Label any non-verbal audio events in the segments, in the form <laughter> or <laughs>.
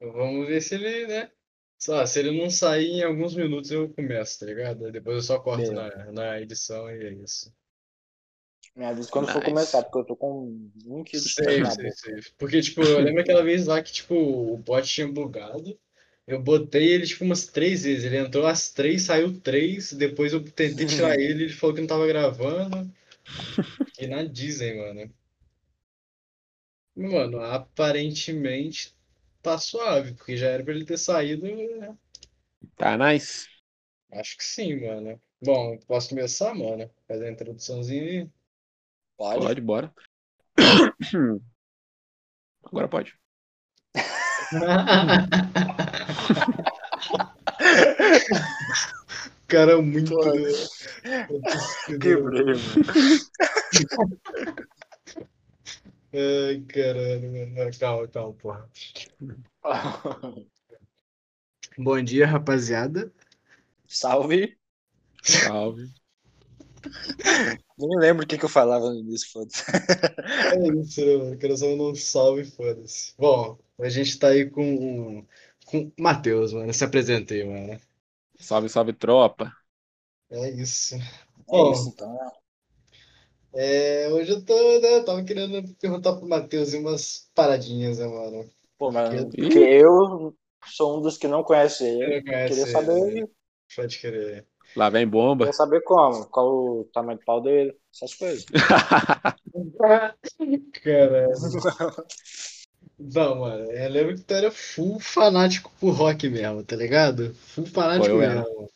Vamos ver se ele, né? Só, se ele não sair em alguns minutos, eu começo, tá ligado? Depois eu só corto na, na edição e é isso. Me avisa quando for Nice. começar, porque eu tô com 20 quilos de sei, boca. sei. Porque, tipo, eu lembro aquela vez lá que, tipo, o bot tinha bugado. Eu botei ele, tipo, umas três vezes. Ele entrou às três, saiu três. Depois eu tentei tirar <laughs> ele, ele falou que não tava gravando. E na Disney, mano. Mano, aparentemente tá suave, porque já era pra ele ter saído. né? Tá nice. Acho que sim, mano. Bom, posso começar, mano? Fazer a introduçãozinha aí. Pode? Pode, bora. <coughs> Agora pode. <laughs> Cara, é muito- Quebrei, mano. <laughs> Ai, caralho, mano. Calma, calma, porra. <laughs> Bom dia, rapaziada. Salve. Salve. <laughs> Nem lembro o que, que eu falava no início, foda-se. É isso, né, mano. Quero só um salve, foda-se. Bom, a gente tá aí com com o Matheus, mano. Se apresentei, mano. Salve, salve, tropa. É isso. É Bom, isso, então. É, hoje eu tô, né, tava querendo perguntar pro Matheus umas paradinhas, né, mano? Pô, mano, Porque- porque eu sou um dos que não conhece Ele não conhece Queria ele, saber? Pode querer. Lá vem bomba. queria saber como, qual o tamanho do pau dele, essas coisas. <laughs> Caralho. Não, mano, eu lembro que tu era full fanático por rock mesmo, tá ligado? Full fanático eu era. mesmo.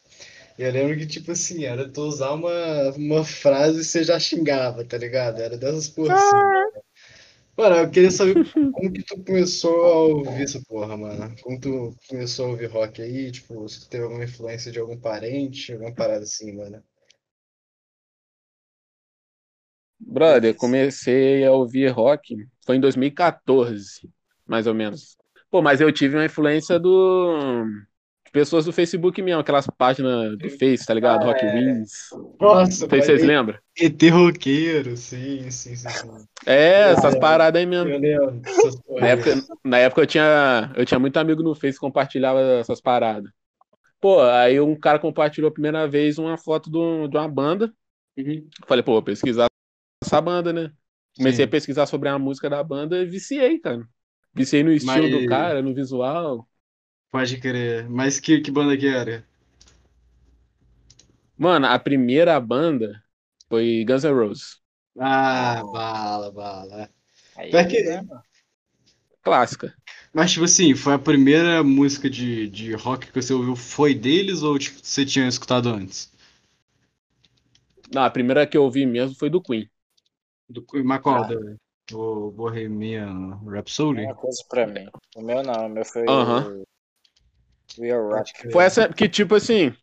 Eu lembro que, tipo assim, era tu usar uma, uma frase e você já xingava, tá ligado? Era dessas porra assim. Mano. Eu queria saber como que tu começou a ouvir essa porra, mano. Como tu começou a ouvir rock aí, tipo, se tu teve alguma influência de algum parente, alguma parada assim, mano. Brother, eu comecei a ouvir rock, foi em 2014, mais ou menos. Pô, mas eu tive uma influência do pessoas do Facebook mesmo, aquelas páginas do Face, tá ligado? Ah, Rock é. Wins. Nossa, Não sei se vocês lembram. ET roqueiro, sim, sim, sim, sim. É, essas é. paradas aí mesmo. Eu lembro <laughs> Na época, na época eu tinha, eu tinha muito amigo no Face que compartilhava essas paradas. Pô, aí um cara compartilhou a primeira vez uma foto do- de uma banda. Uhum. Falei, pô, vou pesquisar essa banda, né? Comecei Sim. a pesquisar sobre a música da banda e viciei, cara. Viciei no estilo do Mas- cara, no visual. Pode crer. Mas que, que banda que era? Mano, a primeira banda foi Guns N' Roses. Ah, bala, bala. Aí, que- né, mano? Clássica. Mas, tipo assim, foi a primeira música de, de rock que você ouviu foi deles ou tipo, você tinha escutado antes? Não, a primeira que eu ouvi mesmo foi do Queen. Do, mas qual? Ah. Da- O Bohemian Rhapsody? Uma coisa pra mim. O meu não, o meu foi Aham. o We Are Rock. Foi essa que, tipo assim,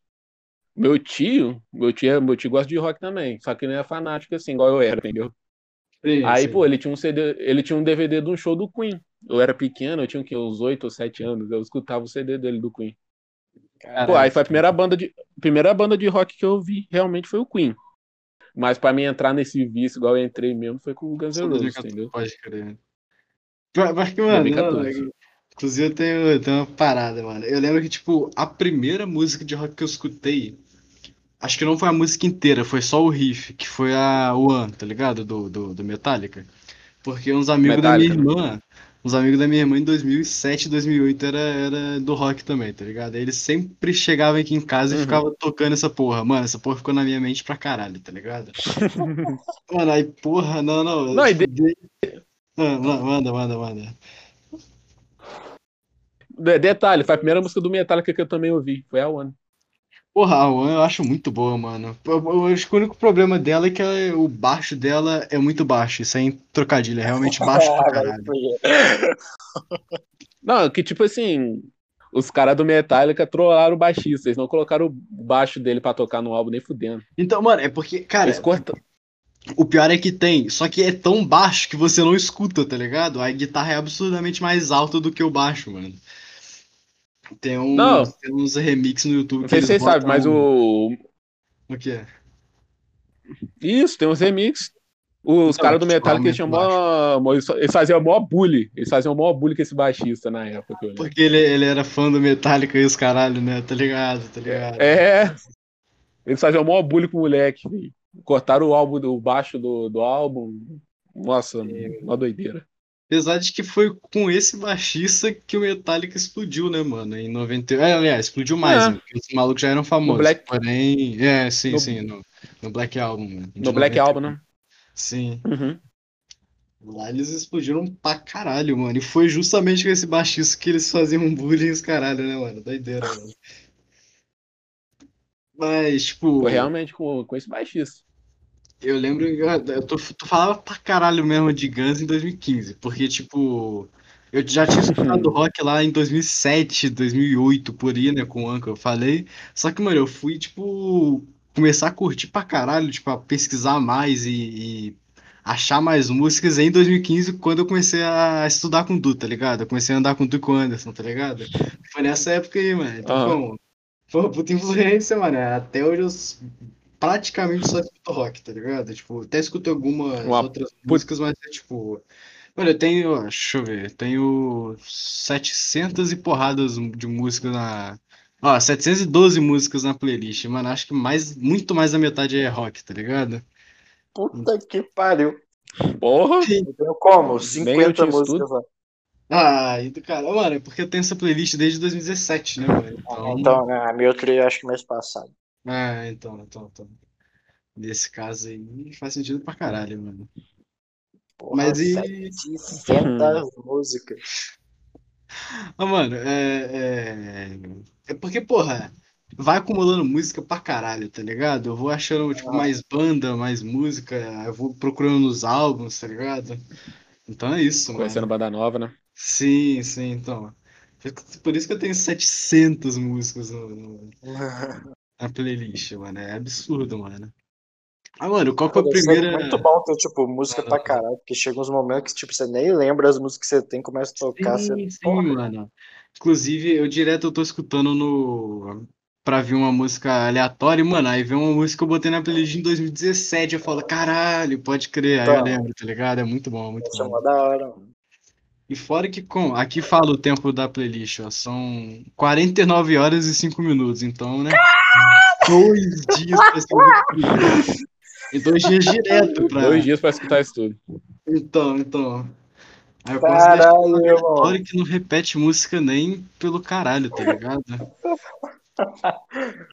meu tio, meu tio, meu tio gosta de rock também, só que não é fanático assim, igual eu era, entendeu? Sim, Aí, sim. pô, ele tinha um CD, ele tinha um DVD de um show do Queen. Eu era pequeno, eu tinha o quê? uns 8 ou 7 anos, eu escutava o CD dele do Queen. Caralho. Pô, aí foi a primeira banda de, primeira banda de rock que eu vi, realmente foi o Queen. Mas pra mim entrar nesse vício, igual eu entrei mesmo, foi com o Guns N' Roses, 2014, entendeu? Pode crer. Mas que, mano, 2014. não, inclusive eu tenho, eu tenho uma parada, mano. Eu lembro que, tipo, a primeira música de rock que eu escutei, acho que não foi a música inteira, foi só o riff, que foi a One, tá ligado? Do, do, do Metallica. Porque uns amigos da minha Metallica, né? irmã, uns amigos da minha irmã em 2007, 2008 era, era do rock também, tá ligado? Aí eles sempre chegavam aqui em casa e Uhum. ficavam tocando essa porra. Mano, essa porra ficou na minha mente pra caralho, tá ligado? <laughs> Mano, aí, porra, não, não. Não, tipo, de- Ah, ma- manda, manda, manda. De- Detalhe, foi a primeira música do Metallica que eu também ouvi, foi a One. Porra, a One eu acho muito boa, mano. Eu, acho que o único problema dela é que ela- o baixo dela é muito baixo, sem trocadilho, é realmente <laughs> baixo pra caralho. Não, que tipo assim, os caras do Metallica trollaram o baixista, eles não colocaram o baixo dele pra tocar no álbum nem fudendo. Então, mano, é porque, cara, Eles cortam. o pior é que tem, só que é tão baixo que você não escuta, tá ligado? A guitarra é absurdamente mais alta do que o baixo, mano. Tem uns, Não. tem uns remix no YouTube Não que sei se vocês sabem, mas o. O quê? Isso, tem uns remix. Os Então, caras do tipo, Metallica eles mó, eles faziam mó bully. Eles faziam mó bully com esse baixista na época. que. Porque ele, ele era fã do Metallica e os caralho, né? Tá ligado, tá ligado? É. Eles faziam mó bully com o moleque. Cortaram o álbum do baixo do, do álbum. Nossa, uma doideira. Apesar de que foi com esse baixista que o Metallica explodiu, né, mano? Em 90. É, aliás, explodiu mais, É. né? Porque os malucos já eram famosos. Black- Porém, é, sim, No- sim, no, no Black Album. No Black 90. Album, né? Sim. Uhum. Lá eles explodiram pra caralho, mano. E foi justamente com esse baixista que eles faziam bullying os caralho, né, mano? Doideira, mano. Mas, tipo, Foi realmente com, com esse baixista. Eu lembro. Eu tô, tu falava pra caralho mesmo de Guns em 2015. Porque, tipo, eu já tinha escutado <laughs> rock lá em 2007, 2008, por aí, né, com o Anchor, eu falei. Só que, mano, eu fui, tipo, começar a curtir pra caralho, tipo, a pesquisar mais e, e achar mais músicas em 2015, quando eu comecei a estudar com o Du, tá ligado? Eu comecei a andar com o Du e com o Anderson, tá ligado? Foi nessa época aí, mano. Então, como, foi uma puta influência, mano. Até hoje eu praticamente só rock, tá ligado? Tipo, até escuto algumas Uma outras músicas, mas é tipo. Mano, eu tenho, ó, deixa eu ver, tenho 700 e porradas de músicas na. Ó, 712 músicas na playlist, mano. Acho que mais, muito mais da metade é rock, tá ligado? Puta que pariu. Porra! Eu tenho como? eu 50 tinha músicas lá. Ah, e do cara, mano, é porque eu tenho essa playlist desde 2017, né, mano? Então, Então, né, a minha eu acho que mês passado. Ah, então, então, então. Nesse caso aí faz sentido pra caralho, mano. Porra, Mas e- 700 <laughs> músicas. Ah, mano, é, é. É porque, porra, vai acumulando música pra caralho, tá ligado? Eu vou achando, tipo, mais banda, mais música, eu vou procurando nos álbuns, tá ligado? Então é isso, Conhecendo mano. banda nova, né? Sim, sim, então. Por isso que eu tenho 700 músicas no, no- <laughs> na playlist, mano. É absurdo, mano. Ah, mano, qual que é a ser primeira. muito bom ter, tipo, música pra caralho, porque chega uns momentos que, tipo, você nem lembra as músicas que você tem, começa a tocar, você... Sim, sim, Porra. mano. Inclusive, eu direto eu tô escutando no. Pra ver uma música aleatória, e, mano, aí vem uma música que eu botei na playlist em 2017, eu falo, caralho, pode crer, aí eu Então. lembro, tá ligado? É muito bom, muito Isso é bom. mó da hora, mano. E fora que, com, aqui fala o tempo da playlist, ó, são 49 horas e 5 minutos, então, né? Dois dias pra se ouvir tudo. E dois dias direto pra. Dois dias pra escutar isso tudo. Então, então. Aí eu posso deixar Caralho, uma irmão. que não repete música nem pelo caralho, tá ligado? <laughs>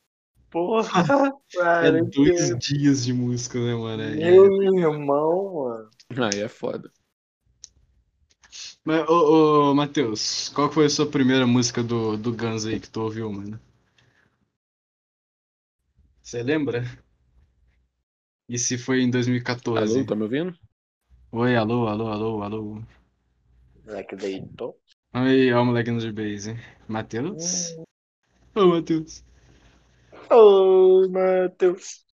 Porra, <laughs> É cara, dois dias de música, né, mano? É- meu irmão, mano. Aí é foda. Mas, ô, ô, Matheus, qual que foi a sua primeira música do, do Guns aí que tu ouviu, mano? Você lembra? E se foi em 2014? Alô, tá me ouvindo? Oi, alô, alô, alô, alô. Será que deitou? Oi, ó o moleque no G-Base. Matheus? Ô, Matheus. Ô, Matheus.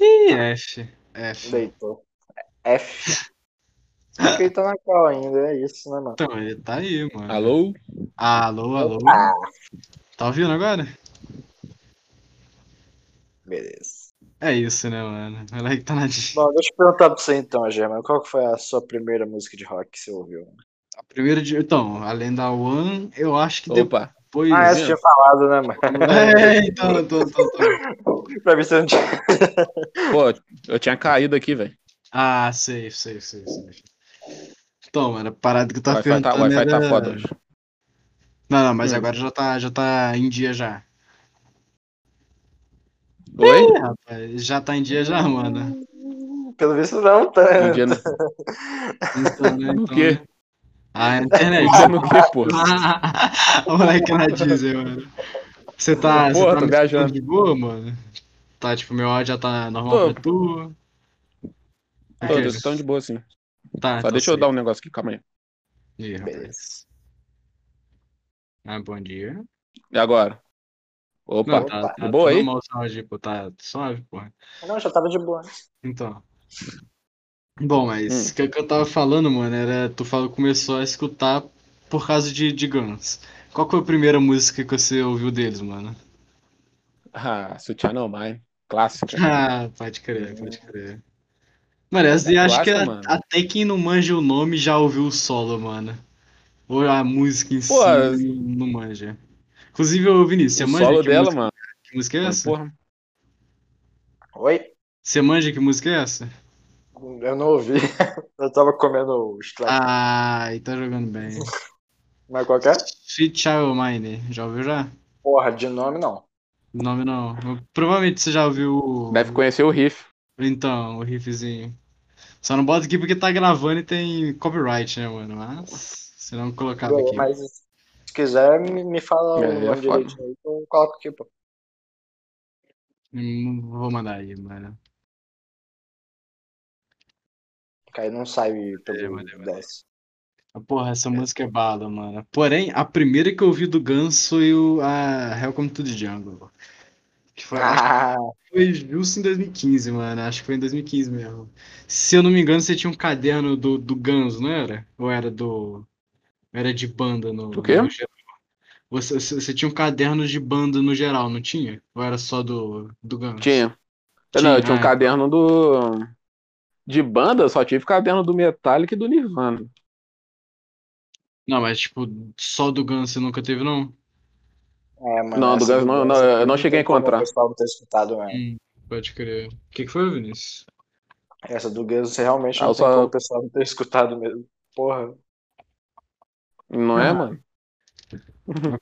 Ih, F. F. Deitou. F. Só que ele tá na cal ainda, é isso, né, mano? Então, ele tá aí, mano. Alô? Alô, alô. Tá ouvindo agora? Beleza. É isso, né, mano? O moleque tá na Bom, deixa eu perguntar pra você então, German. Qual que foi a sua primeira música de rock que você ouviu? A primeira de. Então, além da One, eu acho que Opa. depois. Ah, essa tinha falado, né, mano? É, então, então, então, então. <laughs> pra ver se eu não tinha. <laughs> Pô, eu tinha caído aqui, velho. Ah, sei, sei, sei, sei. Então, mano, a parada que eu tava Wi-Fi tá, o perguntando Wi-Fi tá era- foda hoje. Não, não, mas Hum. agora já tá, já tá em dia já. Oi? É, rapaz, já tá em dia já, mano. Pelo visto não, tá? Um dia no, Então, né, então, quê? né? Ah, a internet. Dia no quê, pô? <laughs> o moleque na Disney, mano. Você tá, você Porra, tá tô me viajando. de boa, mano? Tá, tipo, meu áudio já tá normal Tô. pra tu? Ok. tô escutando de boa, assim. Tá, Só então deixa eu dar um negócio aqui, calma aí. Ih, rapaz. Beleza. Ah, bom dia. E agora? Opa, Não, tá, Opa. tá, de boa tá aí? normal o áudio, pô, tá suave, porra. Não, já tava de boa. Então. Bom, mas o que, que eu tava falando, mano, era. Tu falou começou a escutar por causa de, de Guns. Qual foi a primeira música que você ouviu deles, mano? Ah, Sutiã No Mine. Clássica. <laughs> Ah, pode crer, pode crer. Mano, essa eu acho que a- até quem não manja o nome já ouviu o solo, mano. Ou a música em si Pô, não manja. Inclusive, ô Vinícius, você O manja solo que dela, música, mano. que música é essa? Porra. Oi? Você manja que música é essa? Eu não ouvi. <laughs> Eu tava comendo o strike. Ai, tá jogando bem. <laughs> Mas qual que é? Sweet Child Mine, já ouviu já? Porra, de nome não. Nome não. Provavelmente você já ouviu o... Deve conhecer o riff. Então, o riffzinho. Só não bota aqui porque tá gravando e tem copyright, né, mano? Mas, se não colocava aqui. Mas quiser, me, me fala É, o é nome direitinho aí eu coloco aqui, pô. Hum, Vou mandar aí, mano. Aí não sai pelo mandei, mandei. 10. Ah, Porra, essa música é bala, mano. Porém, a primeira que eu ouvi do Guns foi o, a Welcome to the Jungle. Que foi, Ah, que <laughs> foi justo em 2015, mano. Acho que foi em 2015 mesmo. Se eu não me engano, você tinha um caderno do, do Guns, não era? Ou era do. Era de banda no, quê? no geral? Você, você você tinha um caderno de banda no geral, não tinha? Ou era só do, do Guns? Tinha. Tinha, Não, eu tinha um ah, caderno do. De banda, eu só tive caderno do Metallica e do Nirvana. Não, mas tipo, só do Guns você nunca teve, não? é, mano. Não, do Guns não, não, eu não cheguei a encontrar. O pessoal não ter escutado, né? Hum, pode crer. O que que foi, Vinícius? Essa do Guns você realmente Ah, não tem só- como o pessoal não ter escutado mesmo. Porra. Não é, Ah. mano? <laughs>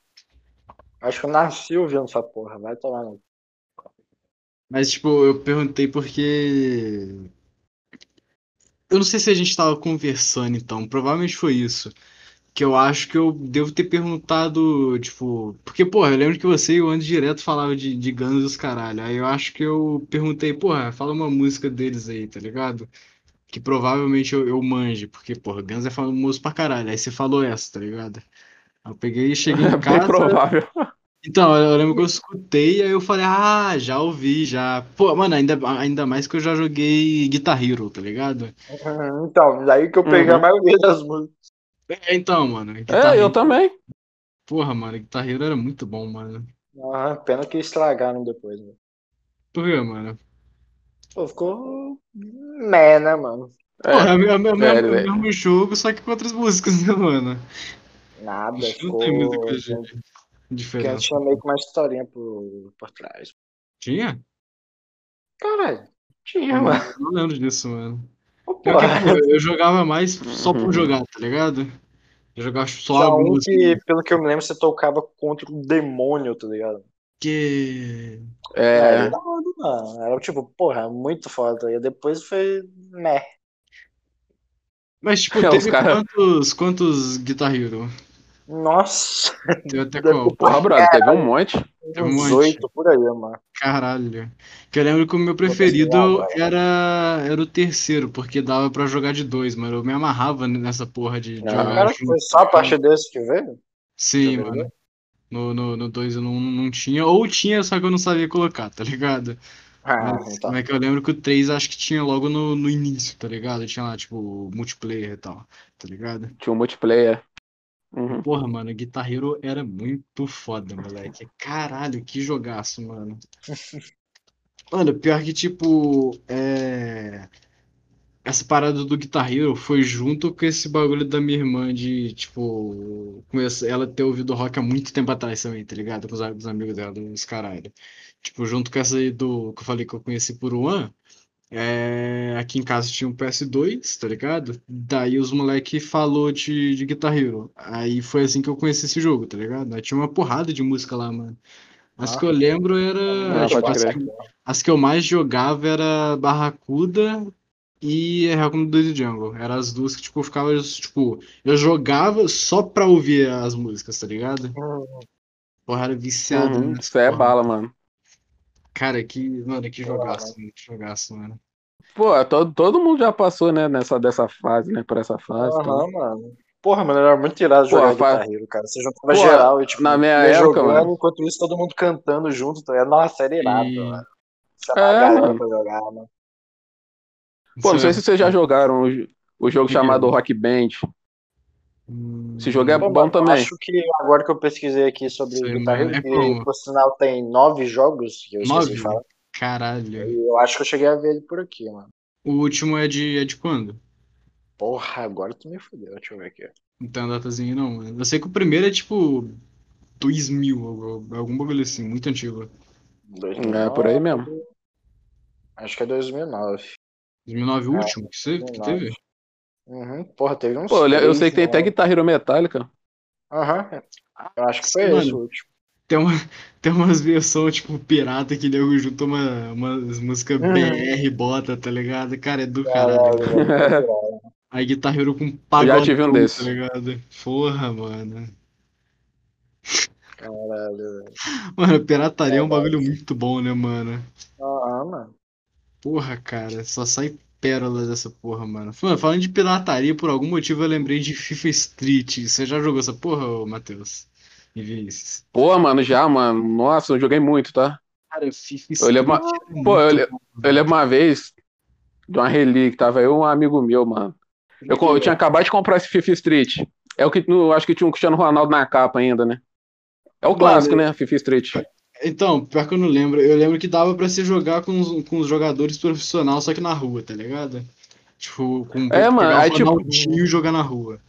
Acho que eu nasci ouvindo essa porra. Vai tomar no. Mas, tipo, eu perguntei porque. Eu não sei se a gente tava conversando, então. Provavelmente foi isso. Que eu acho que eu devo ter perguntado, tipo. Porque, porra, eu lembro que você e o Andy direto falava de, de Guns e os caralho. Aí eu acho que eu perguntei, porra, fala uma música deles aí, tá ligado? Que provavelmente eu, eu manje, porque, porra, Guns é famoso pra caralho. Aí você falou essa, tá ligado? Aí eu peguei e cheguei É em <laughs> casa. provável. Então, eu lembro que eu escutei, aí eu falei, ah, já ouvi, já. Pô, mano, ainda, ainda mais que eu já joguei Guitar Hero, tá ligado? Então, daí que eu peguei a Uhum. maioria das músicas. É, então, mano, Guitar É, eu Hero, também. porra, mano, Guitar Hero era muito bom, mano. Aham, pena que estragaram depois. Né? Por quê, mano? Pô, ficou. Meh, né, mano? É, É, o mesmo, é o mesmo- velho, o velho. mesmo jogo, só que com outras músicas, né, mano? Nada, Não ficou. tem muita coisa de Porque tinha meio que uma historinha por, por trás. Tinha? Caralho, tinha, Eu mano. não lembro disso, mano. Pô, eu jogava mais só por Uhum. jogar, tá ligado? Eu jogava só Tinha a música. que, pelo que eu me lembro, você tocava contra um demônio, tá ligado? Que. É, É, era hora, mano. Era tipo, porra, muito foda. E depois foi. Meh. Mas, tipo, <laughs> Os teve cara- quantos, quantos Guitar Hero? Nossa, Teve até qual? porra, brother, teve um monte. Tem um monte. oito por aí, mano. Caralho. Que eu lembro que o meu preferido era, era o terceiro, porque dava pra jogar de dois, mano. Eu me amarrava nessa porra de Ah, jogar Cara, foi só a partir desse que veio? Sim, mano. No 2 no, dois eu não, não tinha, ou tinha, só que eu não sabia colocar, tá ligado? Ah, Mas, então. mas que eu lembro que o 3 acho que tinha logo no, no início, tá ligado? Tinha lá, tipo, multiplayer e tal, tá ligado? Tinha um multiplayer. Uhum. Porra, mano, Guitar Hero era muito foda, moleque. Caralho, que jogaço, mano. <laughs> Mano, pior que, tipo, é... essa parada do Guitar Hero foi junto com esse bagulho da minha irmã de, tipo, ela ter ouvido rock há muito tempo atrás também, tá ligado? Com os, os amigos dela, dos caralho. Tipo, junto com essa aí do que eu falei que eu conheci por One, é... aqui em casa tinha um PS2, tá ligado? Daí os moleque falou de, de Guitar Hero. Aí foi assim que eu conheci esse jogo, tá ligado? Aí tinha uma porrada de música lá, mano. As Ah. que eu lembro era. Ah, tipo, as, que, as que eu mais jogava era Barracuda e Welcome to the Jungle. Eram as duas que, tipo, eu ficava, tipo, eu jogava só pra ouvir as músicas, tá ligado? Porra, era viciado Uhum. Isso é porra. bala, mano. Cara, que, mano, que Porra, jogaço, mano, que jogaço, mano. Pô, todo, todo mundo já passou, né, nessa, dessa fase, né, por essa fase. então. Aham, mano. Porra, mano, era muito irado jogar fa- Guitar Hero, cara. Você juntava Pô, geral e, tipo, na minha época, jogando, mano. enquanto isso todo mundo cantando junto, tá ligado? Nossa, era irado, E- mano. A É, mano. pra jogar, mano. Pô, não sei se vocês já jogaram o, jo- o jogo chamado? Rock Band. Hum, Esse jogo é bom mano, também. Acho que agora que eu pesquisei aqui sobre Sei, Guitar mano. Hero, É que por sinal tem nove jogos, que eu esqueci Nove? de falar. Caralho. Eu acho que eu cheguei a ver ele por aqui, mano. O último é de, é de quando? Porra, agora tu me fudeu. Deixa eu ver aqui. Não tem uma datazinha, não. Eu sei que o primeiro é tipo 2000, algum algum bagulho assim, muito antigo. 2009, É, por aí mesmo. Acho que é 2009. 2009 o É, último que, você, que 2009. teve? Uhum. Porra, teve uns. Pô, eu, sei que tem né? até Guitar Hero Metallica. Aham. Eu acho que foi Mano, esse o último. Tem, uma, <laughs> tem umas versões, tipo, pirata que nego junta uma, umas músicas Uhum. BR bota, tá ligado? Cara, é do caralho. Caralho. Aí Guitar Hero com Eu já tive um tá desses. ligado? Porra, mano. Caralho, velho. Mano, pirataria é um bagulho muito bom, né, mano? Aham, mano. Porra, cara, só sai pérolas dessa porra, mano. Mano, falando de pirataria, por algum motivo eu lembrei de FIFA Street. Você já jogou essa porra, ô, Matheus? E Vinícius? Pô, mano, já, mano. Nossa, eu joguei muito, tá? Cara, FIFA Eu lembro uma- Street é Pô, eu, le- eu lembro uma vez de uma relíquia, tava eu e um amigo meu, mano. Eu, eu tinha acabado de comprar esse FIFA Street. É o que no, acho que tinha um Cristiano Ronaldo na capa ainda, né? É o clássico, né? FIFA Street. Então, pior que eu não lembro. Eu lembro que dava pra se jogar com os, com os jogadores profissionais, só que na rua, tá ligado? Tipo, com É, mano, aí, tipo- Ronaldinho e jogar na rua.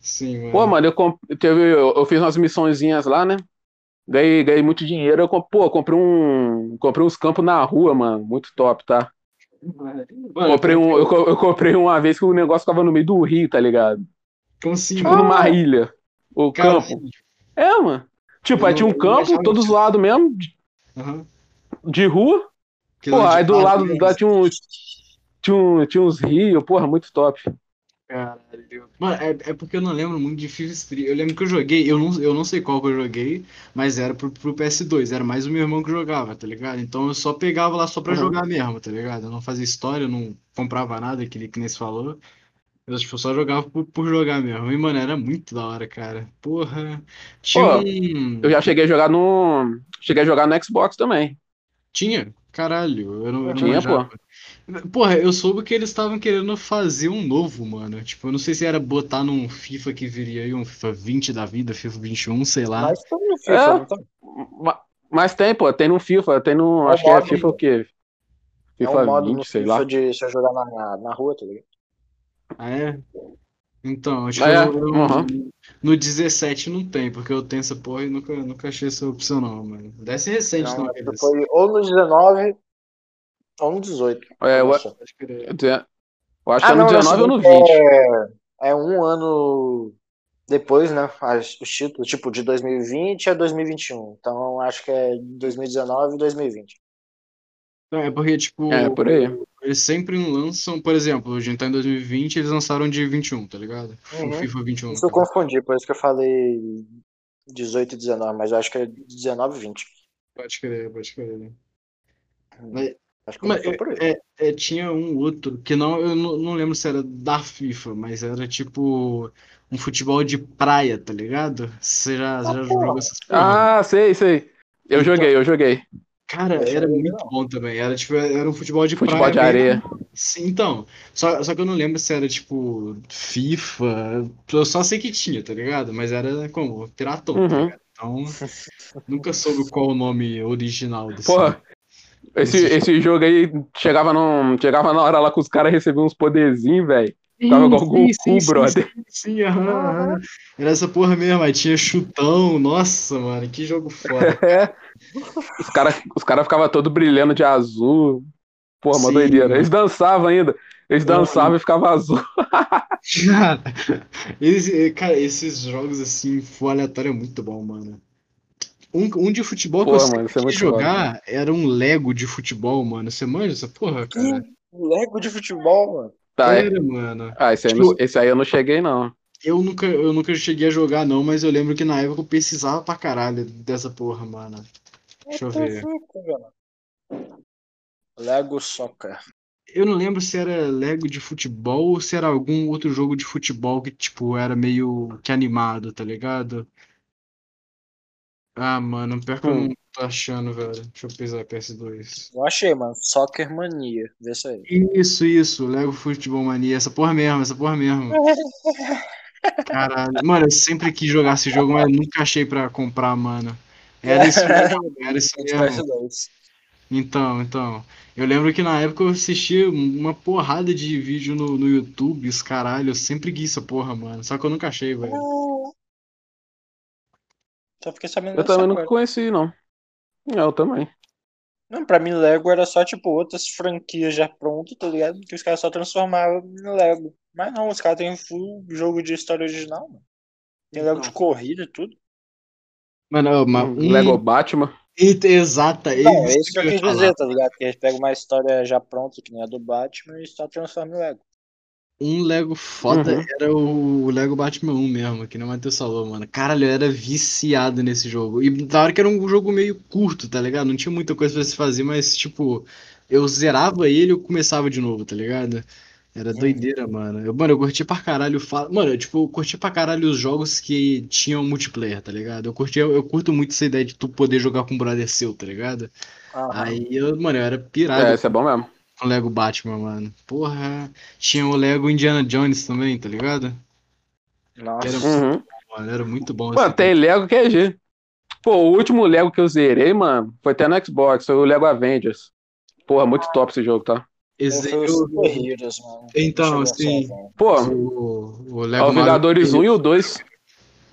Sim, mano. Pô, mano, eu, comp- teve, eu, eu fiz umas missõezinhas lá, né? Ganhei, ganhei muito dinheiro. Eu, pô, comprei um, comprei uns campos na rua, mano. Muito top, tá? Mano, Comprei um, eu, eu comprei uma vez que o negócio ficava no meio do rio, tá ligado? Como assim, Tipo mano? numa ilha. O campo. É, mano. Tipo, aí tinha um campo, achava todo que- zoado mesmo, de, Aham. de rua. Que Pô, aí do lado da tinha, um, tinha, um, tinha uns rios, porra, muito top. Caralho. Mano, é, é porque eu não lembro muito de FIFA Street. Eu lembro que eu joguei, eu não, eu não sei qual que eu joguei, mas era pro, pro PS2, era mais o meu irmão que jogava, tá ligado? Então eu só pegava lá só pra Uhum. jogar mesmo, tá ligado? Eu não fazia história, eu não comprava nada, que, que nem se falou. Eu tipo, só jogava por, por jogar mesmo. E, mano, era muito da hora, cara. Porra. Tinha Pô, um. Eu já cheguei a jogar no. Cheguei a jogar no Xbox também. Tinha? Caralho, eu não, eu não Tinha, manjava. Porra, eu soube que eles estavam querendo fazer um novo, mano. Tipo, eu não sei se era botar num FIFA que viria aí, um FIFA 20 da vida, FIFA 21, sei lá. Mas foi no FIFA, É. não? Ma- Mas tem, pô, tem no FIFA, tem no. É o acho que é modo- FIFA o quê? É FIFA um modo 20, no sei FIFA lá. de você jogar na, na rua, tá ligado? Ah, é? Então, tipo, É, eu- eu- uhum. no 17 não tem, porque eu tenho essa porra e nunca, nunca achei essa opção, não, mano. Desce recente, Não, não, acho que aqueles. foi ou no 19 ou no 18. É, eu, acho que Ah, é no não, 19 ou no esse 20. É, é um ano depois, né? as- Os títulos, tipo, de 2020 a 2021. Então, acho que é 2019 e 2020. Não, é porque, tipo, É, por aí. Eles sempre lançam, por exemplo, a gente tá em 2020, eles lançaram de 21, tá ligado? O Uhum. FIFA 21. Isso eu confundi, por isso que eu falei 18 e 19, mas eu acho que é 19 e 20. Pode crer, pode crer. Acho que Mas começou por aí. é, é, tinha um outro, que não, eu não, não lembro se era da FIFA, mas era tipo um futebol de praia, tá ligado? Você já, você já Ah, jogou essas porra? Ah, sei, sei. Eu Então- joguei, eu joguei. Cara, eu era não muito bom também. Era tipo, era um futebol de Futebol de praia areia. mesmo. Sim, então. Só, só que eu não lembro se era tipo FIFA. Eu só sei que tinha, tá ligado? Mas era como? Piratão, tá Uhum. ligado? Então, nunca soube qual o nome original desse. Porra, esse, esse jogo aí chegava, num, chegava na hora lá que os caras recebiam uns poderzinhos, velho. Ficava igual o Goku, brother. Sim, sim, aham, aham. Era essa porra mesmo, aí tinha chutão. Nossa, mano, que jogo foda. <laughs> É. Os caras os cara ficavam todo brilhando de azul. Porra, uma Sim, doideira. mano. Eles dançavam ainda. Eles Porra. dançavam e ficava azul. <laughs> Cara, esse- cara, esses jogos assim, full aleatório é muito bom, mano. Um, um de futebol que eu Porra, sempre é jogar era um Lego de futebol, mano. Você manja essa porra, cara? Lego de futebol, mano. Tá, é. Mano. Ah, esse aí, Tipo- não- esse aí eu não cheguei, não. Eu nunca, eu nunca cheguei a jogar, não, mas eu lembro que na época eu precisava pra caralho dessa porra, mano. Deixa eu ver. Lego Soccer. Eu não lembro se era Lego de futebol ou se era algum outro jogo de futebol que, tipo, era meio que animado, tá ligado? Ah, mano, pior que eu Hum. não tô achando, velho. Deixa eu pesar PS2. Eu achei, mano. Soccer Mania. Vê isso aí. Isso, isso, Lego Futebol Mania, essa porra mesmo, essa porra mesmo. <laughs> Caralho. Mano, eu sempre quis jogar esse jogo, mas nunca achei pra comprar, mano. Era isso mesmo, <laughs> era isso mesmo. PS2. Então, então. Eu lembro que na época eu assistia uma porrada de vídeo no, no YouTube, os caralho, eu sempre quis essa porra, mano. Só que eu nunca achei, velho. Só fiquei sabendo Eu também não conheci, não. Eu também. Não, pra mim Lego era só, tipo, outras franquias já prontas, tá ligado? Que os caras só transformavam em Lego. Mas não, os caras têm full jogo de história original, mano. Tem Lego de corrida e tudo. Mano, mas um... Lego Batman. Eita, Exata, é Não, isso esse que eu quis dizer, tá ligado? Que eles pegam uma história já pronta, que nem a do Batman, e só transformam em Lego. Um Lego foda Uhum. era o Lego Batman 1 mesmo, que nem o Matheus falou, mano. Caralho, eu era viciado nesse jogo. E da hora que era um jogo meio curto, tá ligado? Não tinha muita coisa pra se fazer, mas, tipo, eu zerava ele e eu começava de novo, tá ligado? Era Uhum. doideira, mano. Eu, mano, eu curti pra caralho. Mano, eu, tipo, eu curti pra caralho os jogos que tinham multiplayer, tá ligado? Eu curti, eu, eu curto muito essa ideia de tu poder jogar com um brother seu, tá ligado? Aí, eu, mano, eu era pirado É, esse é bom mesmo. O Lego Batman, mano. Porra. Tinha o Lego Indiana Jones também, tá ligado? Nossa. Era, Uhum. mano, era muito bom. Mano, esse tem Lego que é G. Pô, o último Lego que eu zerei, mano, foi até no Xbox, foi o Lego Avengers. Porra, muito top esse jogo, tá? Esse eu- Super Heroes, mano. Então, Chegou a sim. ser, velho. Pô, o, o Lego o Vingadores Marvel- 1 e o 2.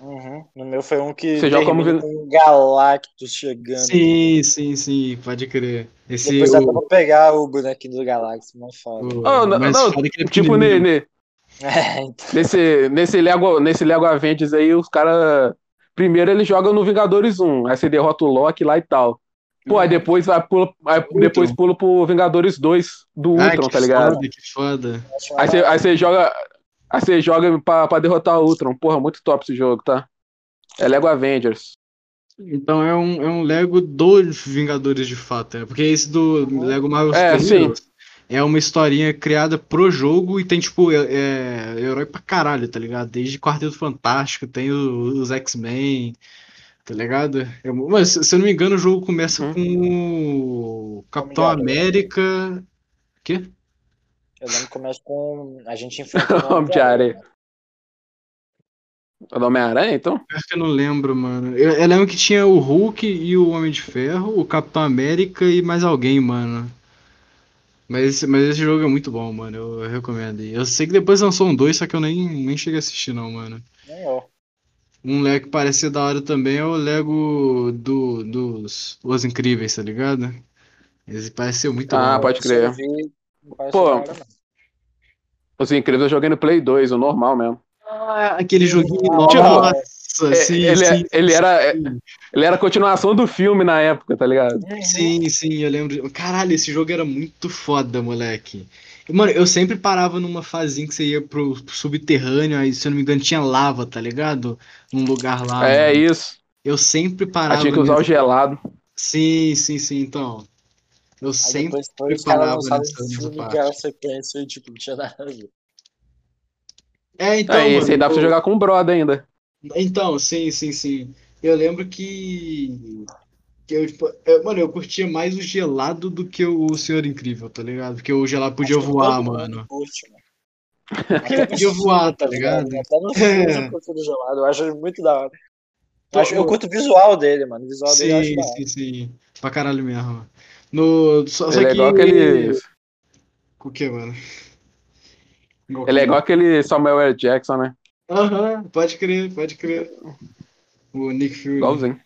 Uhum. No meu foi um que Você joga como com Galactus chegando. Sim, sim, sim, pode crer. Esse Depois dá pra o, pegar o bonequinho do Galactus, não foda. o, Oh, não, não, foda que ele é tipo, ne- ne- <laughs> É, então. nesse, nesse, Lego, nesse Lego Avengers aí, os caras. Primeiro eles jogam no Vingadores 1, aí você derrota o Loki lá e tal. Pô, aí depois vai pula, aí depois pula pro Vingadores 2 do Ah, Ultron, que tá ligado? foda, que foda. Aí você, aí você joga. Aí você joga pra, pra derrotar o Ultron. Porra, muito top esse jogo, tá? É Lego Avengers. Então é um, é um Lego dos Vingadores de fato, é. Porque esse do Lego Marvel É, Super sim. É uma historinha criada pro jogo e tem, tipo, é, é herói pra caralho, tá ligado? Desde Quarteto Fantástico, tem o- os X-Men, tá ligado? É, mas, se eu não me engano, o jogo começa Uhum. com o Capitão. América. Quê? Eu lembro que começa com a gente <laughs> enfrentando o Homem de areia. É do Homem-Aranha, então? Pior que eu não lembro, mano. Eu, eu lembro que tinha o Hulk e o Homem de Ferro, o Capitão América e mais alguém, mano. Mas, esse- mas esse jogo é muito bom, mano. Eu, eu recomendo. Eu sei que depois lançou um 2, só que eu nem, nem cheguei a assistir, não, mano. Nem eu. Um Lego que parecia da hora também é o Lego do, dos Os Incríveis, tá ligado? Esse pareceu muito Ah, bom. pode Esse eu crer. vi, Pô. da hora, não. Os incríveis eu joguei no Play 2, o normal mesmo. Ah, aquele joguinho, Tipo, nossa, É, sim, ele, é- sim, ele sim, era, sim. ele era a continuação do filme na época, tá ligado? Sim, sim, eu lembro. Caralho, esse jogo era muito foda, moleque. Mano, eu sempre parava numa fazinha que você ia pro, pro subterrâneo, aí, se eu não me engano, tinha lava, tá ligado? Num lugar lá. é mano. isso. Eu sempre Aí parava. tinha que usar o nesse- gelado. Sim, sim, sim, então. Eu Aí sempre. depois foi lançaram nessa- nessa parte. que era a sequência e tipo, não tinha nada a ver. É, então. Aí esse aí mano, dá pra você eu- jogar com o brother ainda. Então, sim, sim, sim. Eu lembro que. que eu, tipo, eu- mano, eu curtia mais o gelado do que o Senhor Incrível, tá ligado? Porque o gelado podia voar, mano. curte, mano. <laughs> Podia voar, tá ligado? Até eu curto do gelado, eu acho ele muito da hora. Eu, acho, eu curto o visual dele, mano. O visual dele eu acho Sim, da hora. sim, sim. Pra caralho mesmo. No, só, só Ele é que... igual aquele. O que, mano? Igual Ele é que- igual aquele Samuel L. Jackson, né? Aham, pode crer, pode crer. O Nick Fury. Igualzinho.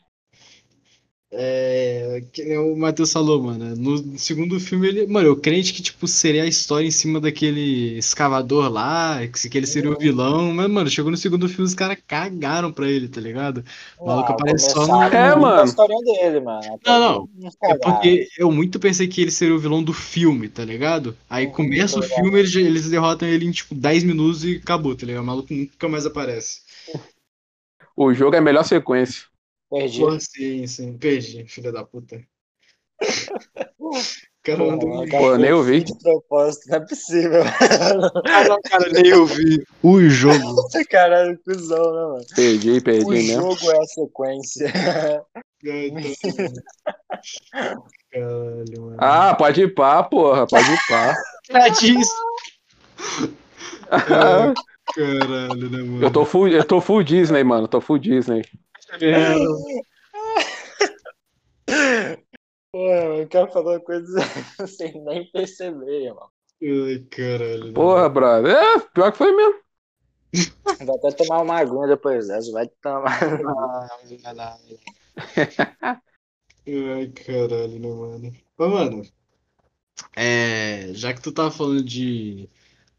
É, que nem o Matheus falou, mano. No segundo filme, ele. Mano, eu crente que, tipo, seria a história em cima daquele escavador lá, que, que ele seria o vilão. Mas, mano, chegou no segundo filme, os caras cagaram pra ele, tá ligado? O maluco aparece só no- É, a mano. historinha dele, mano. Não, não. É porque eu muito pensei que ele seria o vilão do filme, tá ligado? Aí começa o ligado. filme, eles, eles derrotam ele em, tipo, 10 minutos e acabou, tá ligado? O maluco nunca mais aparece. O jogo é a melhor sequência. Perdi. Porra, sim, sim. Perdi, filha da puta. <laughs> Cara, mandou Pô, nem eu ouvi. De propósito, não é possível. <laughs> Ah, não, cara, nem eu vi o jogo. Caralho, cuzão, né, mano? Perdi, perdi O mesmo. jogo é a sequência. <laughs> Caralho, mano. Ah, pode ir pá, porra, pode ir pá. Já disse. Caralho, né, mano? Eu tô full, eu tô full Disney, mano. Tô full Disney. É, Porra, o cara falou coisas <laughs> sem nem perceber, irmão. Ai, caralho. Porra, brother. É, pior que foi mesmo. Vai até tomar uma aguinha depois dessa, vai tomar. Ai, caralho, né, mano? Ô, mano, é, já que tu tava falando de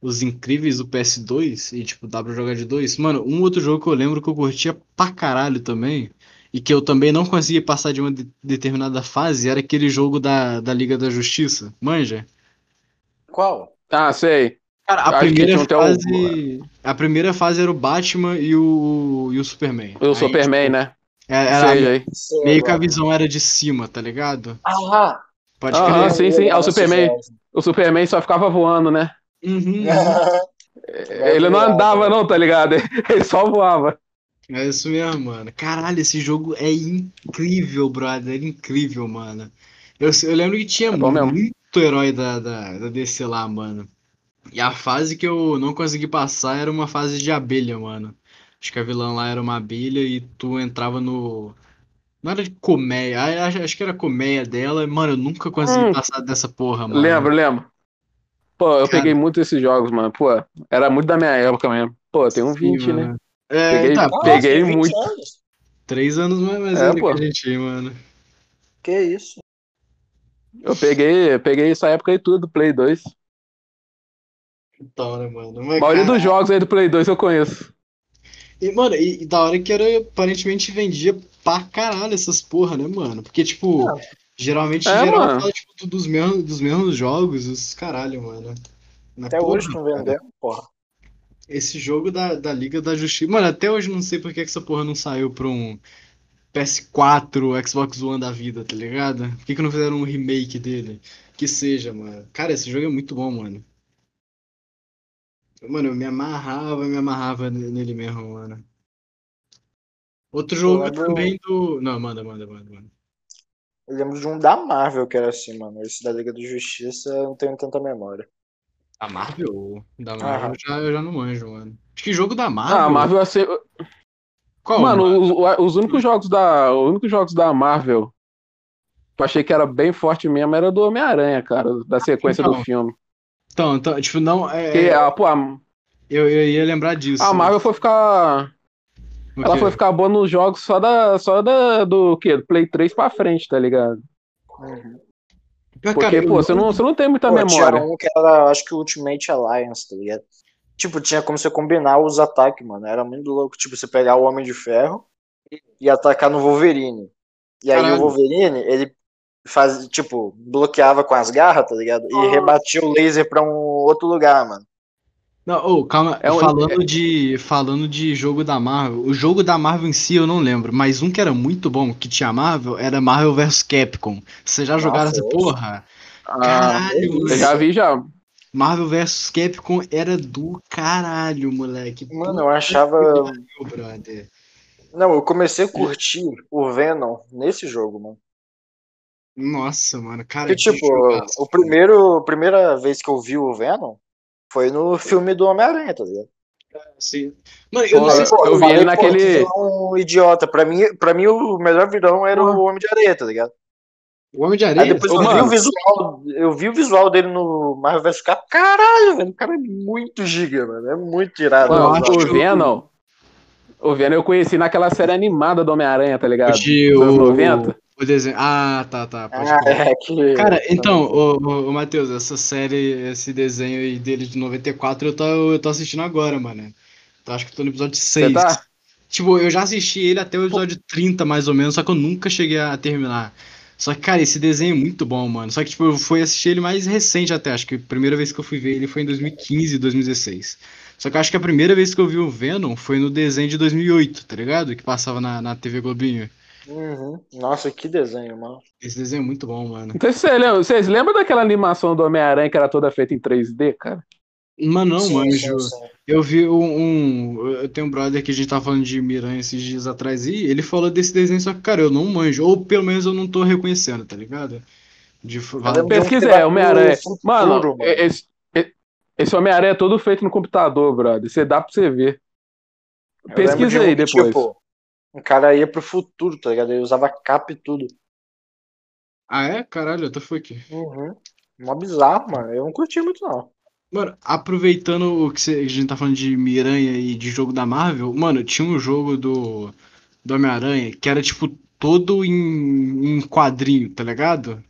os incríveis do PS2 e, tipo, dá pra jogar de dois, mano, um outro jogo que eu lembro que eu curtia pra caralho também e que eu também não conseguia passar de uma de- determinada fase era aquele jogo da, da Liga da Justiça, manja? Qual? Ah, sei. Cara, a primeira fase, a primeira fase era o Batman e o, e o Superman. O Aí, Superman, tipo, né? Era, Sei aí. meio que a visão era de cima, tá ligado? Ah, Pode Aham, crer. sim, sim. Ah, o Superman. O Superman só ficava voando, né? Uhum. <laughs> Ele não andava, não, tá ligado? <laughs> Ele só voava. É isso mesmo, mano. Caralho, esse jogo é incrível, brother. É incrível, mano. Eu, eu lembro que tinha É muito herói da, da, da DC lá, mano. E a fase que eu não consegui passar era uma fase de abelha, mano. Acho que a vilã lá era uma abelha e tu entrava no. Não era de colmeia, acho, acho que era colmeia dela. Mano, eu nunca consegui Hum. passar dessa porra, mano. Lembro, lembro. Pô, eu Cara. peguei muito esses jogos, mano. Pô, era muito da minha época mesmo. Pô, tem um Sim, 20, né? É, Peguei- tá, Nossa, Peguei muito. Anos. três anos mais, É, velho que a gente, mano. Que isso? Eu peguei, eu peguei essa época aí tudo, do Play 2. Então, né, mano? A Mas, maioria cara, dos jogos aí do Play 2 eu conheço. E, mano, e, e da hora que era, aparentemente vendia pra caralho essas porra, né, mano? Porque, tipo, geralmente É, geral mano. fala, tipo, dos mesmos, dos mesmos jogos, os caralho, mano. Mas, Até porra, hoje não vendeu, porra. Esse jogo da, da Liga da Justiça. Mano, até hoje não sei por que que essa porra não saiu pra um PS4, Xbox One da vida, tá ligado? Por que que não fizeram um remake dele? Que seja, mano. Cara, esse jogo é muito bom, mano. Mano, eu me amarrava, me amarrava ne- nele mesmo, mano. Outro jogo também do. Não, manda, manda, manda, manda. Eu lembro de um da Marvel que era assim, mano. Esse da Liga da Justiça eu não tenho tanta memória. Da Marvel? Da Marvel Aham. eu já, eu já não manjo, mano. Acho que jogo da Ah, Marvel. a Marvel assim. Qual? Mano, os, os únicos jogos da. Os únicos jogos da Marvel que eu achei que era bem forte mesmo era do Homem-Aranha, cara, da sequência Então. do filme. Então, então, tipo, não. É, Porque, a, pô, a, eu, eu ia lembrar disso. a Marvel foi ficar. Ela foi ficar boa nos jogos só da. Só da. Do quê? Do Play 3 pra frente, tá ligado? Pior, Porque, cara, pô, você não, você não tem muita Pô, memória. Tinha um que era, acho que o Ultimate Alliance, tá ligado? Tipo, tinha como você combinar os ataques, mano. Era muito louco. Tipo, você pegar o Homem de Ferro e atacar no Wolverine. E aí Caralho. o Wolverine, ele faz, tipo, bloqueava com as garras, tá ligado? E rebatia o laser pra um outro lugar, mano. Não, ô, calma, É um- falando de falando de jogo da Marvel, o jogo da Marvel em si eu não lembro, mas um que era muito bom, que tinha Marvel, era Marvel vs Capcom. Vocês já jogaram essa porra? Ah, Caralho, eu já vi já. Marvel vs Capcom era do caralho, moleque. Mano, eu achava. Brother. Não, eu comecei a curtir o Venom nesse jogo, mano. Nossa, mano, cara, Porque, que tipo, o primeiro, a primeira vez que eu vi o Venom foi no filme do Homem-Aranha, tá ligado? Sim. Mano, eu sei se eu vi ele naquele- que vilão idiota. Pra mim, pra mim, o melhor vilão era o Homem de Areia, tá ligado? o Homem de Aí Areia. depois Ô, eu vi mano. o visual, eu vi o visual dele no Marvel vs Capcom. Caralho, velho, o cara é muito giga, mano. É muito irado. Eu Mano, acho o Venom. O Venom eu conheci naquela série animada do Homem-Aranha, tá ligado? de anos o, 90. O desenho. Ah, tá, tá. Pode Ah, é que. Cara, então, ô, ô, ô, Matheus, essa série, esse desenho aí dele de 94, eu tô, eu tô assistindo agora, mano. Então, acho que eu tô no episódio 6. tá? Tipo, eu já assisti ele até o episódio 30, mais ou menos, só que eu nunca cheguei a terminar. Só que, cara, esse desenho é muito bom, mano. Só que, tipo, eu fui assistir ele mais recente até. Acho que a primeira vez que eu fui ver ele foi em 2015, 2016. Só que eu acho que a primeira vez que eu vi o Venom foi no desenho de 2008, tá ligado? Que passava na, na TV Globinho. Uhum. Nossa, que desenho, mano. Esse desenho é muito bom, mano. Não sei se você lembra, vocês lembram daquela animação do Homem-Aranha que era toda feita em 3D, cara? Mas não, Sim, sim. Eu vi um, um- Eu tenho um brother que a gente tava falando de Miranha esses dias atrás e ele falou desse desenho, só que, cara, eu não manjo. Ou pelo menos eu não tô reconhecendo, tá ligado? De Pesquisa um é, Homem-Aranha. Mano, mano. esse, esse Homem-Aranha é todo feito no computador, brother. Você dá pra você ver. Eu Pesquisa um aí que, depois. Tipo, um cara ia pro futuro, tá ligado? Ele usava capa e tudo. Ah, é? Caralho, até foi aqui. Uhum. Mó bizarro, mano. Eu não curti muito, não. Mano, aproveitando o que cê- a gente tá falando de Miranha e de jogo da Marvel, mano, tinha um jogo do, do Homem-Aranha que era, tipo, todo em, em quadrinho, tá ligado?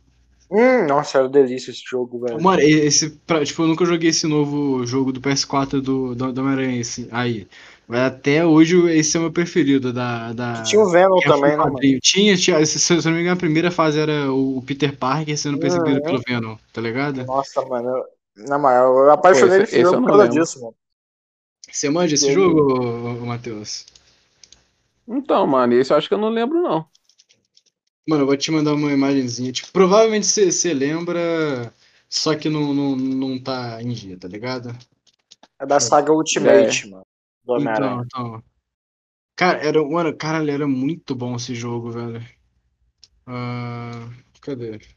Hum, nossa, era delícia esse jogo, velho. Mano, esse, pra- tipo, eu nunca joguei esse novo jogo do PS4 do, do, do Homem-Aranha, esse, aí. Mas até hoje esse é o meu preferido da... da Tinha o Venom que é também, né, mano? Tinha, tinha, se, se eu não me engano, a primeira fase era o, Peter Parker sendo perseguido Uhum. pelo Venom, tá ligado? Nossa, mano. eu- Na moral, eu apaixonei nesse esse eu jogo por causa disso, mano. Você manja esse Ele- jogo, Matheus? Então, mano, esse eu acho que eu não lembro, não. Mano, eu vou te mandar uma imagenzinha. Tipo, provavelmente você lembra, só que não, não, não tá em dia, tá ligado? É da saga Ultimate, mano. Do Então, Homem-Aranha. então. Cara, era, mano, caralho, era muito bom esse jogo, velho. Ah, cadê? Deixa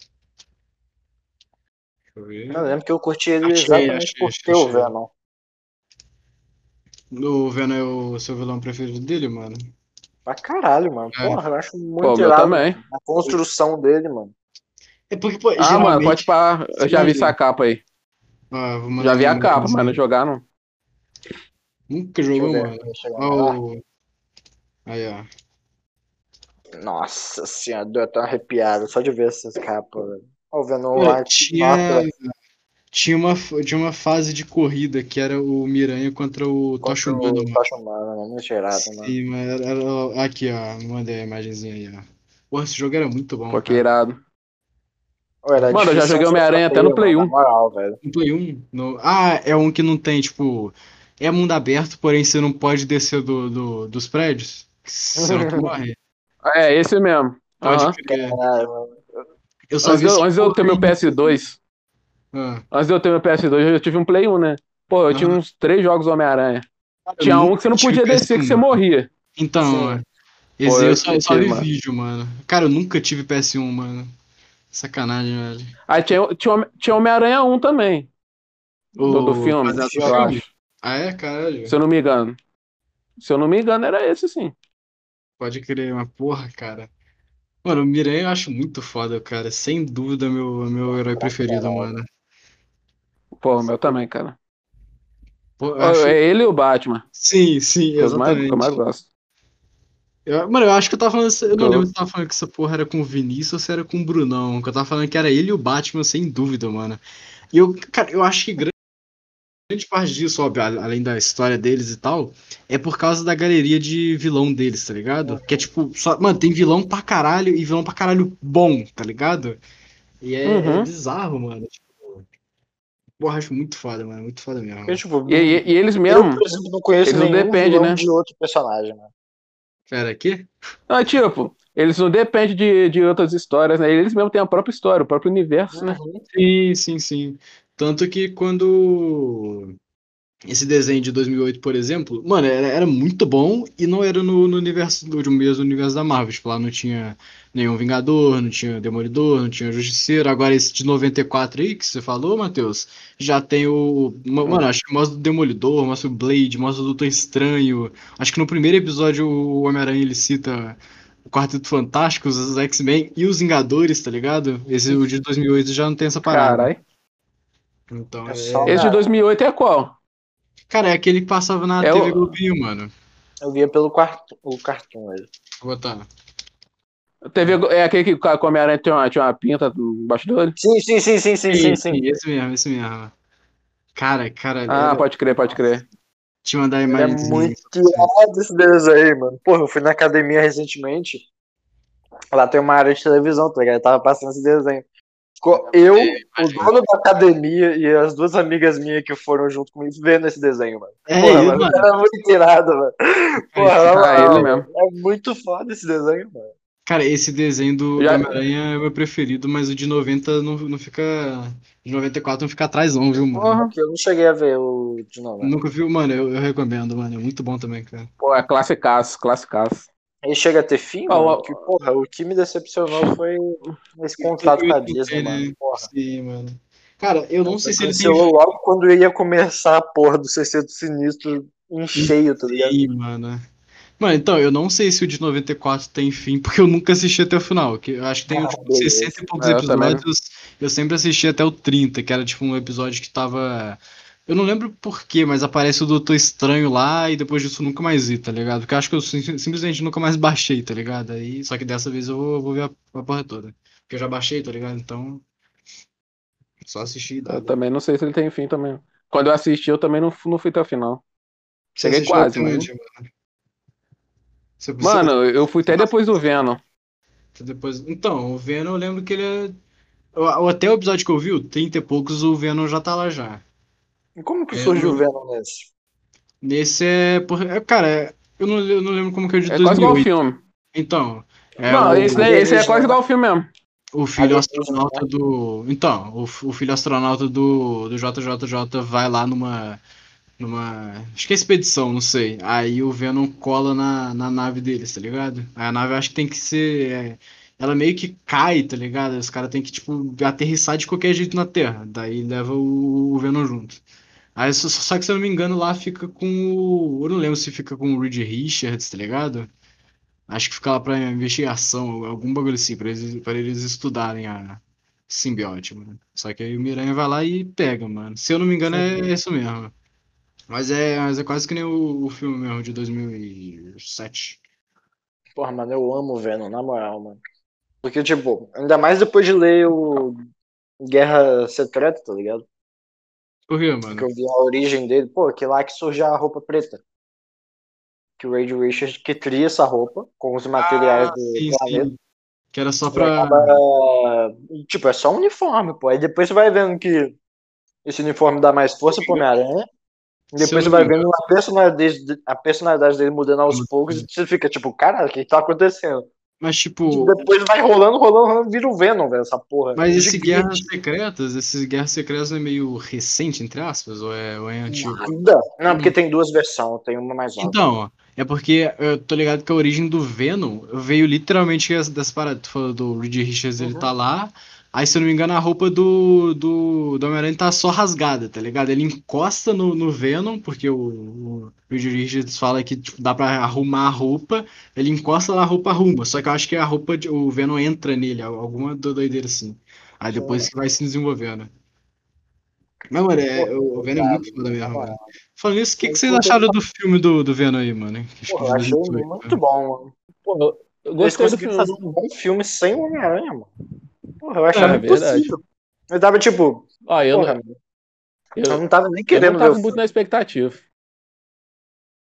eu ver. Eu lembro que eu curti ele Achei, exatamente achei, por achei, ter o. Venom. O Venom é o seu vilão preferido dele, mano? Pra caralho, mano. É. Porra, eu acho Pô, muito meu irado também. a construção dele, mano. É porque, pô, Ah, mano, geralmente... pode parar. Eu já vi essa capa aí. Ah, Já vi a capa, mas não jogar não. Nunca eu jogou, mano. Deixa eu ver. Ó, o- Aí, ó. Nossa senhora, deu até uma arrepiada só de ver essas capas, velho. Ó, o Venom Pô, lá. tinha, tinha, uma, tinha uma fase de corrida que era o Miranha contra o Tocha contra Humana, o mano. Tocha Humana, mano. Muito irado, mano. Sim, mas era, era- aqui, ó. Mandei a imagenzinha aí, ó. Porra, esse jogo era muito bom, Pô, que irado. Era Mano, eu já joguei Homem-Aranha até no Play mano, 1. Na moral, velho. No Play 1? No... Ah, é um que não tem, tipo. É mundo aberto, porém você não pode descer do, do- dos prédios. Senão tu <laughs> morre. É, esse mesmo. Pode Aham. crer. Caralho, mano. Eu só Antes vi eu- antes eu ter meu porra aí. PS2, Ah, antes de eu ter meu PS2, eu tive um Play 1, né? Pô, eu tinha Aham. uns três jogos Homem-Aranha. eu Tinha um que você não podia descer, que PS1. você morria. Então, Sim. ó, esse Pô, aí eu eu só, eu só tive, vi mano. vídeo, mano. Cara, eu nunca tive PS1, mano. Sacanagem, velho. Aí tinha, tinha, Homem- tinha Homem-Aranha 1 também. Do, do O- filme, no eu filme? acho. Ah, é? Caralho. Se eu não me engano. Se eu não me engano, era esse sim. Pode crer, uma porra, cara. Mano, o Miranha eu acho muito foda, cara. Sem dúvida, meu, meu herói preferido, mano. Pô, o meu também, cara. Pô, acho- É ele e o Batman. Sim, sim, Que eu mais, que eu mais exatamente. gosto. Eu- mano, eu acho que eu tava falando. Eu não Eu- lembro se eu tava falando que essa porra era com o Vinícius ou se era com o Brunão. Que eu tava falando que era ele e o Batman, sem dúvida, mano. E eu, cara, eu acho que grande, grande parte disso, óbvio, além da história deles e tal, é por causa da galeria de vilão deles, tá ligado? Que é tipo, só, mano, tem vilão pra caralho e vilão pra caralho bom, tá ligado? E é, Uhum. é bizarro, mano. Tipo, porra, acho muito foda, mano. Muito foda mesmo. Porque, tipo, E, e- e eles eu, mesmo. por exemplo, não conheço eles não vilão né? de outro personagem, mano. Pera, aqui? Não, tipo, eles não dependem de, de outras histórias, né? Eles mesmo têm a própria história, o próprio universo, né? Sim, sim, sim. Tanto que quando esse desenho de 2008, por exemplo, mano, era, era muito bom e não era no, no universo, no mesmo universo da Marvel. Tipo, lá não tinha nenhum Vingador, não tinha Demolidor, não tinha Justiceiro. Agora esse de 94 aí que você falou, Matheus, já tem o. ma- Mano, acho que mostra o Demolidor, mostra o Blade, mostra o Doutor Estranho. Acho que no primeiro episódio o Homem-Aranha ele cita o Quarteto Fantástico, os X-Men e os Vingadores, tá ligado? Esse o de 2008 já não tem essa parada. Caralho. Então, É é... Esse de 2008 é qual? Cara, é aquele que passava na É TV o- Globinho, mano. Eu via pelo quarto, o cartoon aí. Vou botar. TV, é aquele que a Homem-Aranha tinha uma, tinha uma pinta embaixo dele? Sim, sim, sim, sim, sim, sim, sim. Esse mesmo, esse mesmo. Cara, cara, Ah, era- pode crer, pode crer. te mandar a É imagem. muito irado esse desenho, mano. Porra, eu fui na academia recentemente. Lá tem uma área de televisão, tá ligado? Eu tava passando esse desenho. Ficou eu, o dono da academia e as duas amigas minhas que foram junto comigo vendo esse desenho, mano. É, Porra, ele, mano, mano. era muito irado, mano. Porra, na Ah, moral, ele mesmo. é muito foda esse desenho, mano. Cara, esse desenho do, Homem-Aranha é o meu preferido, mas o de 90 não, não fica. De 94 não fica atrás, não, viu, mano? Porra. Porque eu não cheguei a ver o de novo. né? Nunca viu, mano, eu, eu recomendo, mano. É muito bom também, cara. Pô, é classicaço, classicaço. Ele chega a ter fim, Ah, mano? Que, porra, o que me decepcionou <laughs> foi esse contrato com a Disney, mano. Porra. Sim, mano. Cara, eu não sei se ele tem. Logo quando ia começar a porra do CC do Sinistro em cheio, tá ligado? Sim, mano. Mano, então, eu não sei se o de 94 tem fim, <laughs> porque eu nunca assisti até o final. Que eu acho que tem Ah, tipo, beleza. 60 e poucos É, eu também. episódios. Eu sempre assisti até o 30, que era tipo um episódio que tava. Eu não lembro porquê, mas aparece o Doutor Estranho lá e depois disso nunca mais vi, tá ligado? Porque eu acho que eu sim- simplesmente nunca mais baixei, tá ligado? Aí, só que dessa vez eu vou, vou ver a, a porra toda. Porque eu já baixei, tá ligado? Então. Só assisti e dá. Eu também não sei se ele tem fim também. Quando eu assisti, eu também não, não fui até o final. Você cheguei quase, mano? Você- Mano, eu fui até depois do Venom. Depois... Então, o Venom eu lembro que ele é. Até o episódio que eu vi, o 30 e poucos, o Venom já tá lá já. E como que É, surgiu o Venom nesse? Nesse é. por- é, Cara, é- eu não, eu não lembro como que é de É quase igual o 2008. filme. Então. É não, o, esse, daí, esse é quase igual ao filme mesmo. o filho astronauta do. Então, o, o filho astronauta do, do JJJ vai lá numa. Numa. Acho que é expedição, não sei. Aí o Venom cola na, na nave deles, tá ligado? Aí a nave acho que tem que ser. é, ela meio que cai, tá ligado? Os caras têm que, tipo, aterrissar de qualquer jeito na Terra. Daí leva o, o Venom junto. Aí, só, só que se eu não me engano, lá fica com o. Eu não lembro se fica com o Reed Richards, tá ligado? Acho que fica lá pra investigação, algum bagulho assim, pra eles, pra eles estudarem a simbionte, mano. Só que aí o Miranha vai lá e pega, mano. Se eu não me engano, é isso mesmo. Mas é, mas é quase que nem o, o filme mesmo, de 2007. Porra, mano, eu amo Venom, na moral, mano. Porque, tipo, ainda mais depois de ler o Guerra Secreta, tá ligado? Por quê, Que mano? eu vi a origem dele. Pô, que lá que surge a roupa preta. Que o Reed Richards que cria essa roupa com os materiais Ah, do sim, planeta. sim. Que era só pra. acaba- Tipo, é só um uniforme, pô. Aí depois você vai vendo que esse uniforme dá mais força pro Homem-Aranha. Depois você vai vendo a personalidade, a personalidade dele mudando aos poucos e você fica tipo, caralho, o que tá acontecendo? Mas, tipo. depois vai rolando, rolando, rolando, vira o Venom, velho, essa porra. Mas esse. Guerras Secretas, esses Guerras Secretas não é meio recente, entre aspas, ou é, ou é antigo? Nada. Não, porque tem duas versões, tem uma mais nova. Então, é porque eu tô ligado que a origem do Venom veio literalmente dessa parada. Tu falou do Reed Richards, ele Uhum. tá lá. Aí, se eu não me engano, a roupa do, do, do Homem-Aranha tá só rasgada, tá ligado? Ele encosta no, no Venom, porque o, o Reed Richards fala que tipo, dá pra arrumar a roupa. Ele encosta lá, a roupa arruma. Só que eu acho que a roupa, de- o Venom entra nele, alguma do- doideira assim. Aí depois que vai se desenvolvendo. Mas, mano, é, o o Venom é muito foda mesmo, mano. Falando nisso, o que, que vocês acharam do filme do, do Venom aí, mano? Que eu achei 2018, muito bom, mano. Pô, eu- eu gostei do filme. fazer um bom filme sem o Homem-Aranha, mano. Porra, eu achava É, verdade. impossível. Eu tava tipo, Ó, eu, porra, não- eu eu, não tava nem eu querendo não ver tava muito na expectativa.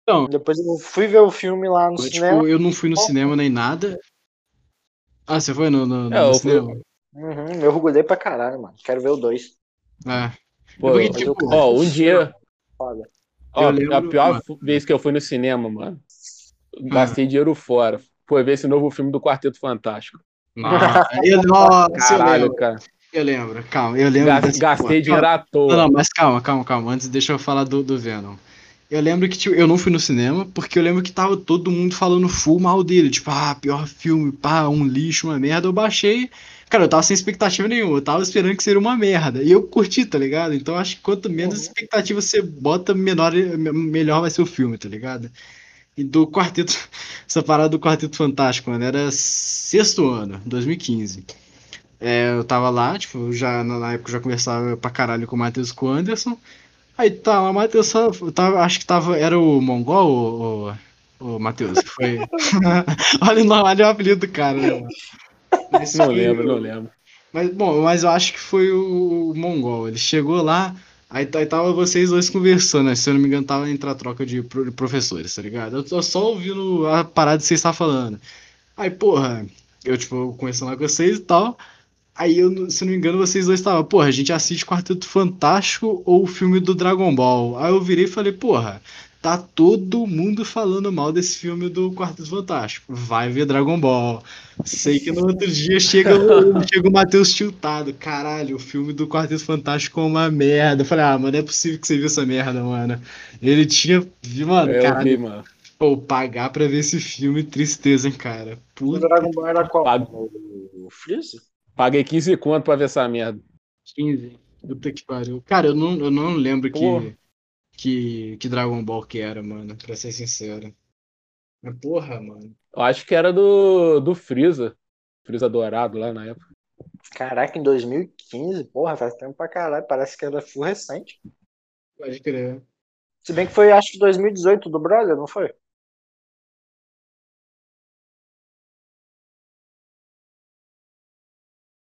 Então, Depois eu fui ver o filme lá no eu, cinema. tipo, eu não fui no cinema nem nada. Ah, você foi no, no, no É, eu fui- cinema? Uhum, eu orgulhei pra caralho, mano. Quero ver o 2. É. Pô, Porque, tipo, eu- ó, um dia. Foda. Ó, Eu a lembro, pior mano. vez que eu fui no cinema, mano. Gastei dinheiro fora. Foi ver esse novo filme do Quarteto Fantástico. Nossa, eu, nossa, eu Caralho, lembro. cara. Eu lembro, calma, eu lembro Gastei porra. dinheiro à Não, toa. não, mas calma, calma, calma. Antes deixa eu falar do, do Venom. Eu lembro que tipo, eu não fui no cinema, porque eu lembro que tava todo mundo falando full mal dele. Tipo, ah, pior filme, pá, um lixo, uma merda. Eu baixei. Cara, eu tava sem expectativa nenhuma. Eu tava esperando que seria uma merda. E eu curti, tá ligado? Então acho que quanto menos Uhum. expectativa você bota, menor, melhor vai ser o filme, tá ligado? E do Quarteto. <laughs> Essa parada do Quarteto Fantástico, mano, era sexto ano, 2015. É, eu tava lá, tipo, já na época eu já conversava pra caralho com o Matheus e com o Anderson. Aí tá, o Matheus só- tava, acho que tava, era o Mongol, o, o, o Matheus, que foi. <laughs> <laughs> olha, o nome- olha o apelido do cara, né? Mas Não lembro, não lembro. Mas, bom, mas eu acho que foi o, o Mongol. Ele chegou lá, aí, aí tava vocês dois conversando, né? Se eu não me engano, tava entre a troca de pro- professores, tá ligado? Eu tô só ouvindo a parada que vocês estavam falando. Aí, porra, eu, tipo, conversando lá com vocês e tal. Aí, eu, se eu não me engano, vocês dois estavam, porra, a gente assiste Quarteto Fantástico ou o filme do Dragon Ball. Aí eu virei e falei, porra, tá todo mundo falando mal desse filme do Quarteto Fantástico. Vai ver Dragon Ball. Sei que no outro dia chega o, <laughs> chega o Matheus tiltado. Caralho, o filme do Quarteto Fantástico é uma merda. Eu falei, ah, mano, não é possível que você viu essa merda, mano. Ele tinha. Mano, É, caralho, vi, mano. pô, pagar pra ver esse filme, tristeza, hein, cara. O Puta Dragon Ball era qual? Pago. O, o Freeze? Paguei 15 conto pra ver essa merda. 15. Puta que pariu. Cara, eu não, eu não lembro Pô. que, que, que Dragon Ball que era, mano, pra ser sincero. Mas porra, mano. Eu acho que era do, do Freeza. Freeza dourado lá na época. Caraca, em 2015, porra, faz tempo pra caralho. Parece que era full recente. Pode crer. Se bem que foi, acho que 2018 do Brother, não foi?